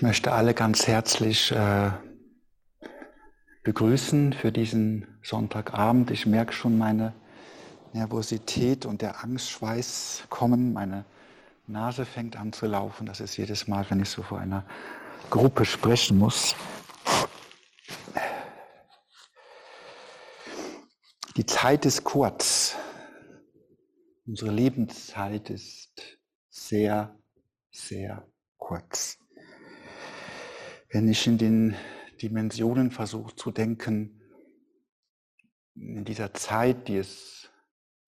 Ich möchte alle ganz herzlich äh, begrüßen für diesen Sonntagabend. Ich merke schon meine Nervosität und der Angstschweiß kommen. Meine Nase fängt an zu laufen. Das ist jedes Mal, wenn ich so vor einer Gruppe sprechen muss. Die Zeit ist kurz. Unsere Lebenszeit ist sehr, sehr kurz. Wenn ich in den Dimensionen versuche zu denken, in dieser Zeit, die es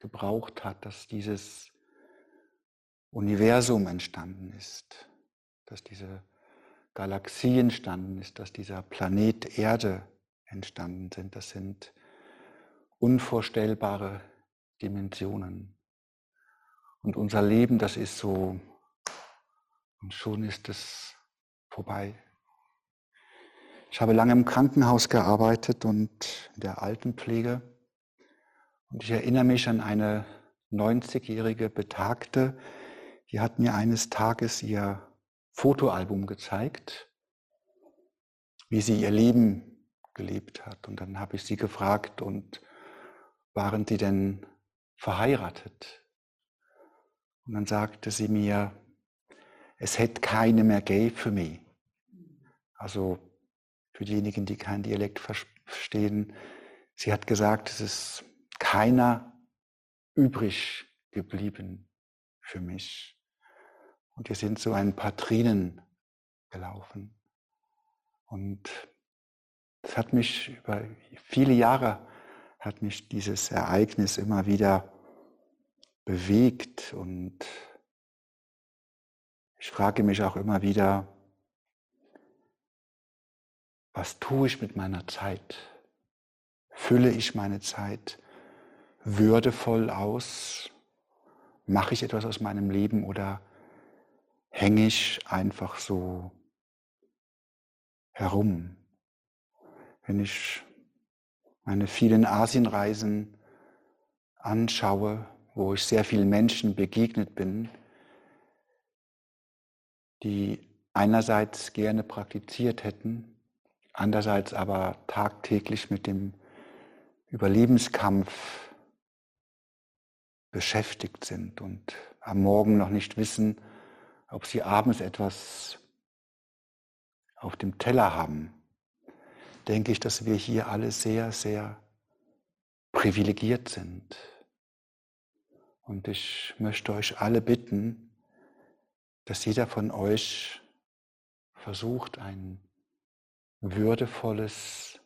gebraucht hat, dass dieses Universum entstanden ist, dass diese Galaxie entstanden ist, dass dieser Planet Erde entstanden sind. Das sind unvorstellbare Dimensionen. Und unser Leben, das ist so, und schon ist es vorbei. Ich habe lange im Krankenhaus gearbeitet und in der Altenpflege. Und ich erinnere mich an eine 90-jährige Betagte, die hat mir eines Tages ihr Fotoalbum gezeigt, wie sie ihr Leben gelebt hat. Und dann habe ich sie gefragt, und waren Sie denn verheiratet? Und dann sagte sie mir, es hätte keine mehr gay für mich. Also für diejenigen, die kein Dialekt verstehen. Sie hat gesagt, es ist keiner übrig geblieben für mich. Und wir sind so ein paar Tränen gelaufen. Und es hat mich über viele Jahre hat mich dieses Ereignis immer wieder bewegt und ich frage mich auch immer wieder, was tue ich mit meiner Zeit? Fülle ich meine Zeit würdevoll aus? Mache ich etwas aus meinem Leben oder hänge ich einfach so herum? Wenn ich meine vielen Asienreisen anschaue, wo ich sehr vielen Menschen begegnet bin, die einerseits gerne praktiziert hätten, andererseits aber tagtäglich mit dem Überlebenskampf beschäftigt sind und am Morgen noch nicht wissen, ob sie abends etwas auf dem Teller haben, denke ich, dass wir hier alle sehr, sehr privilegiert sind. Und ich möchte euch alle bitten, dass jeder von euch versucht, ein würdevolles,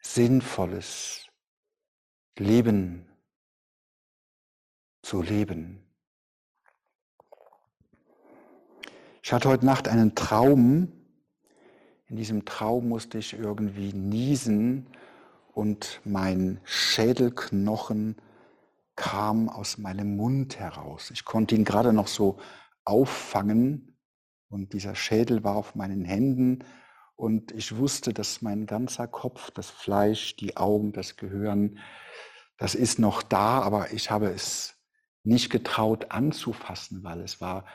sinnvolles Leben zu leben. Ich hatte heute Nacht einen Traum. In diesem Traum musste ich irgendwie niesen und mein Schädelknochen kam aus meinem Mund heraus. Ich konnte ihn gerade noch so auffangen und dieser Schädel war auf meinen Händen und ich wusste, dass mein ganzer Kopf, das Fleisch, die Augen, das Gehirn, das ist noch da, aber ich habe es nicht getraut anzufassen, weil es war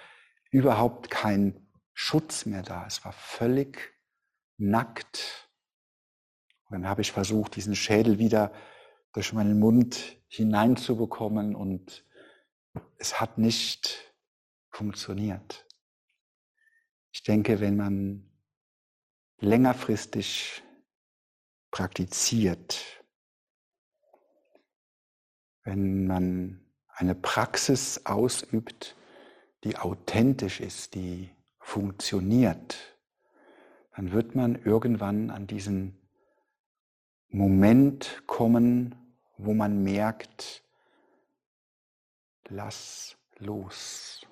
überhaupt kein Schutz mehr da. Es war völlig nackt. Und dann habe ich versucht, diesen Schädel wieder durch meinen Mund hineinzubekommen und es hat nicht funktioniert. Ich denke, wenn man längerfristig praktiziert, wenn man eine Praxis ausübt, die authentisch ist, die funktioniert, dann wird man irgendwann an diesen Moment kommen, wo man merkt, lass los.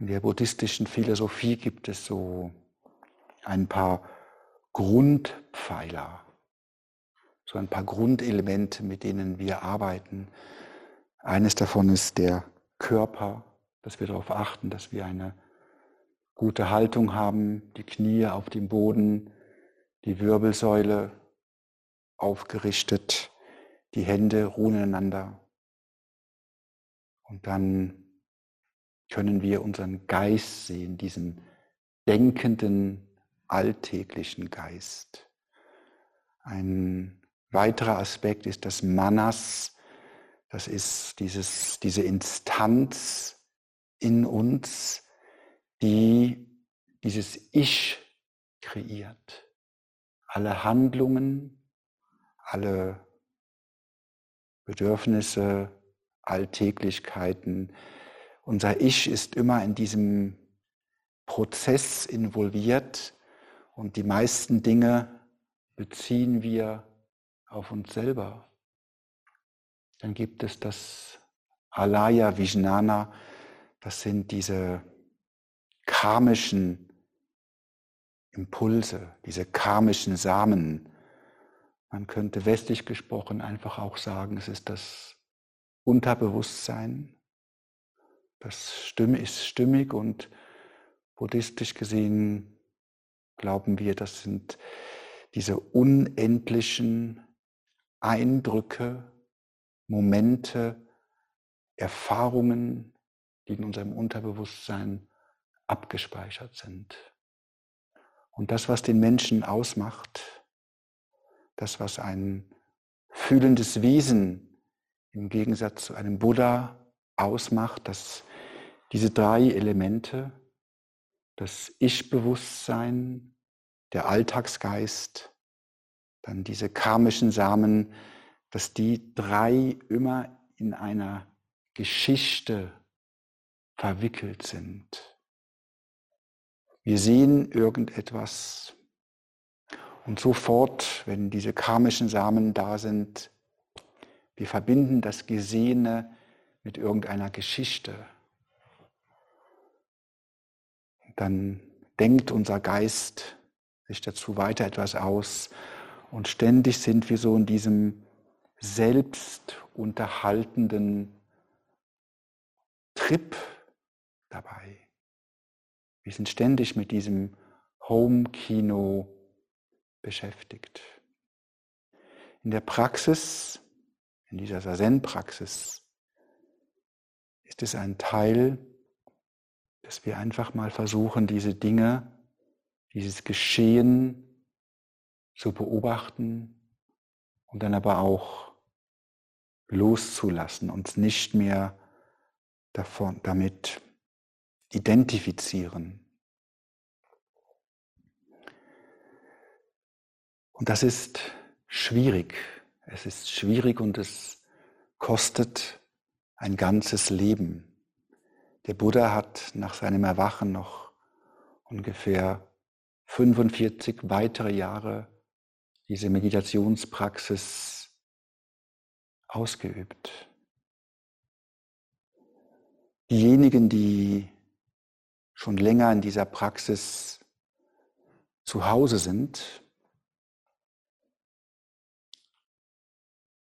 In der buddhistischen Philosophie gibt es so ein paar Grundpfeiler, so ein paar Grundelemente, mit denen wir arbeiten. Eines davon ist der Körper, dass wir darauf achten, dass wir eine gute Haltung haben, die Knie auf dem Boden, die Wirbelsäule aufgerichtet, die Hände ruhen ineinander. Und dann können wir unseren Geist sehen, diesen denkenden, alltäglichen Geist. Ein weiterer Aspekt ist das Manas, das ist dieses, diese Instanz in uns, die dieses Ich kreiert. Alle Handlungen, alle Bedürfnisse, Alltäglichkeiten. Unser Ich ist immer in diesem Prozess involviert und die meisten Dinge beziehen wir auf uns selber. Dann gibt es das Alaya Vijnana, das sind diese karmischen Impulse, diese karmischen Samen. Man könnte westlich gesprochen einfach auch sagen, es ist das Unterbewusstsein. Das ist stimmig und buddhistisch gesehen glauben wir, das sind diese unendlichen Eindrücke, Momente, Erfahrungen, die in unserem Unterbewusstsein abgespeichert sind. Und das, was den Menschen ausmacht, das, was ein fühlendes Wesen im Gegensatz zu einem Buddha ausmacht, dass diese drei Elemente, das Ich-Bewusstsein, der Alltagsgeist, dann diese karmischen Samen, dass die drei immer in einer Geschichte verwickelt sind. Wir sehen irgendetwas und sofort, wenn diese karmischen Samen da sind, wir verbinden das Gesehene mit irgendeiner Geschichte. Dann denkt unser Geist sich dazu weiter etwas aus und ständig sind wir so in diesem selbstunterhaltenden Trip dabei. Wir sind ständig mit diesem Home-Kino beschäftigt. In der Praxis, in dieser Sazen-Praxis, ist es ein Teil, dass wir einfach mal versuchen, diese Dinge, dieses Geschehen zu beobachten und dann aber auch loszulassen, uns nicht mehr davon, damit identifizieren. Und das ist schwierig. Es ist schwierig und es kostet ein ganzes Leben. Der Buddha hat nach seinem Erwachen noch ungefähr 45 weitere Jahre diese Meditationspraxis ausgeübt. Diejenigen, die schon länger in dieser Praxis zu Hause sind,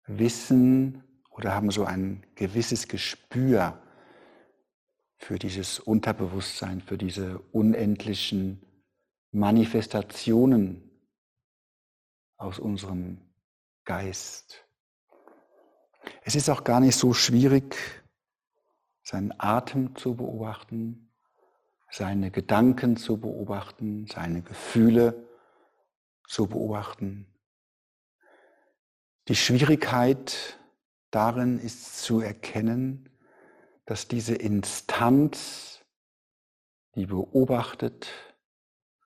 wissen oder haben so ein gewisses Gespür für dieses Unterbewusstsein, für diese unendlichen Manifestationen aus unserem Geist. Es ist auch gar nicht so schwierig, seinen Atem zu beobachten, seine Gedanken zu beobachten, seine Gefühle zu beobachten. Die Schwierigkeit darin ist zu erkennen, dass diese Instanz, die beobachtet,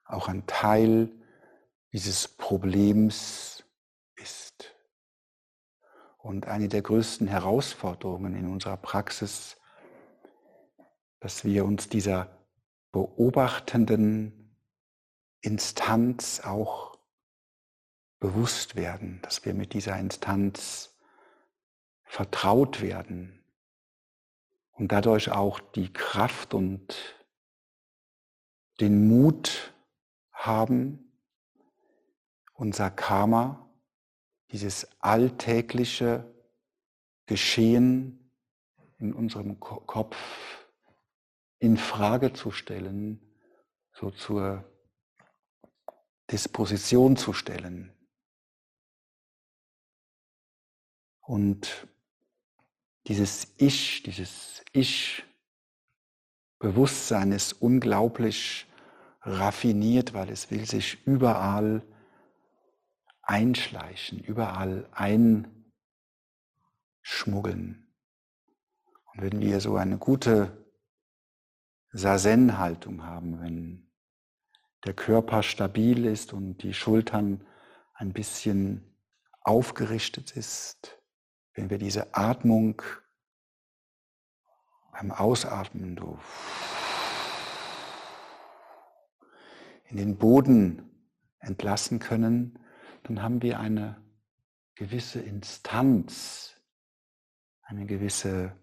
auch ein Teil dieses Problems ist. Und eine der größten Herausforderungen in unserer Praxis, dass wir uns dieser beobachtenden Instanz auch bewusst werden, dass wir mit dieser Instanz vertraut werden und dadurch auch die Kraft und den Mut haben, unser Karma, dieses alltägliche Geschehen in unserem Kopf in Frage zu stellen, so zur Disposition zu stellen. Und dieses Ich, dieses Ich-Bewusstsein ist unglaublich raffiniert, weil es will sich überall einschleichen, überall einschmuggeln. Und wenn wir so eine gute Sazen-Haltung haben, wenn der Körper stabil ist und die Schultern ein bisschen aufgerichtet ist, wenn wir diese Atmung beim Ausatmen so in den Boden entlassen können, dann haben wir eine gewisse Instanz, eine gewisse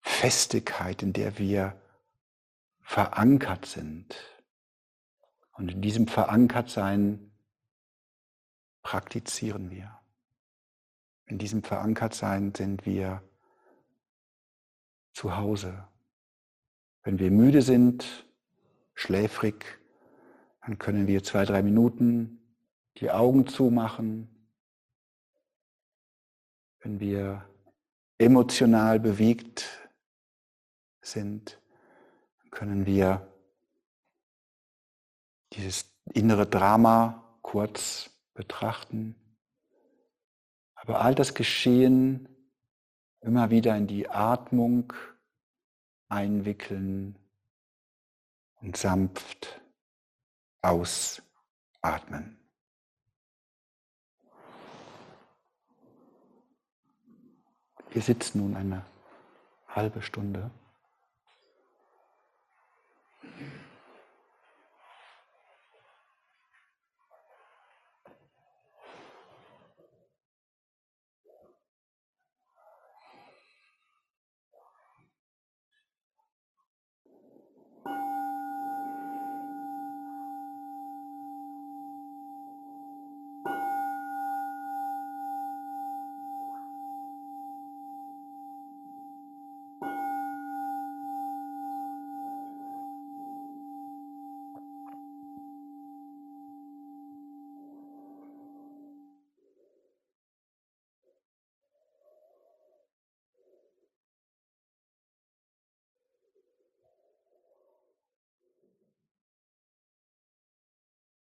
Festigkeit, in der wir verankert sind. Und in diesem Verankertsein praktizieren wir. In diesem Verankertsein sind wir zu Hause. Wenn wir müde sind, schläfrig, dann können wir zwei, drei Minuten die Augen zumachen. Wenn wir emotional bewegt sind, können wir dieses innere Drama kurz betrachten. Aber all das Geschehen immer wieder in die Atmung einwickeln und sanft ausatmen. Wir sitzen nun eine halbe Stunde.